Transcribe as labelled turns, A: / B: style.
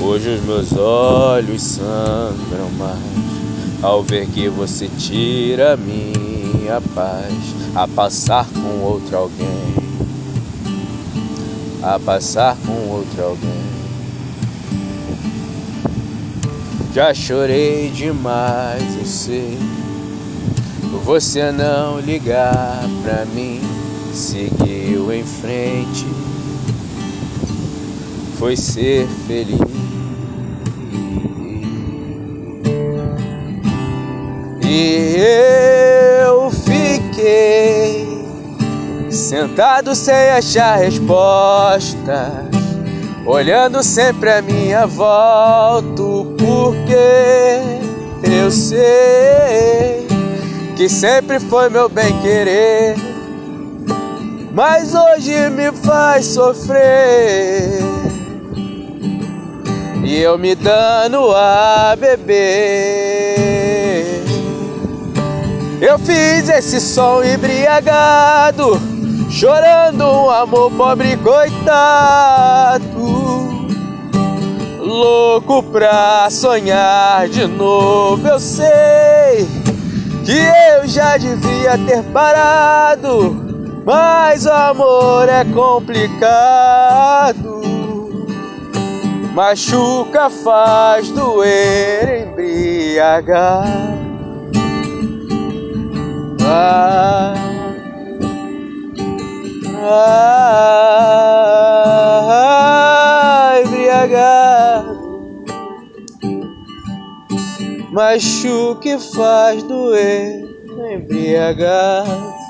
A: Hoje os meus olhos sangram mais ao ver que você tira minha paz a passar com outro alguém, a passar com outro alguém. Já chorei demais, eu sei. Você não ligar pra mim, seguiu em frente, foi ser feliz. E eu fiquei sentado sem achar resposta, olhando sempre a minha volta, porque eu sei que sempre foi meu bem querer, mas hoje me faz sofrer. E eu me dando a beber. Eu fiz esse som embriagado, chorando um amor pobre coitado, louco pra sonhar de novo. Eu sei que eu já devia ter parado, mas o amor é complicado. Machuca, faz doer, embriagar. Ah, ah, embriagado. Machuca e faz doer, embriagar.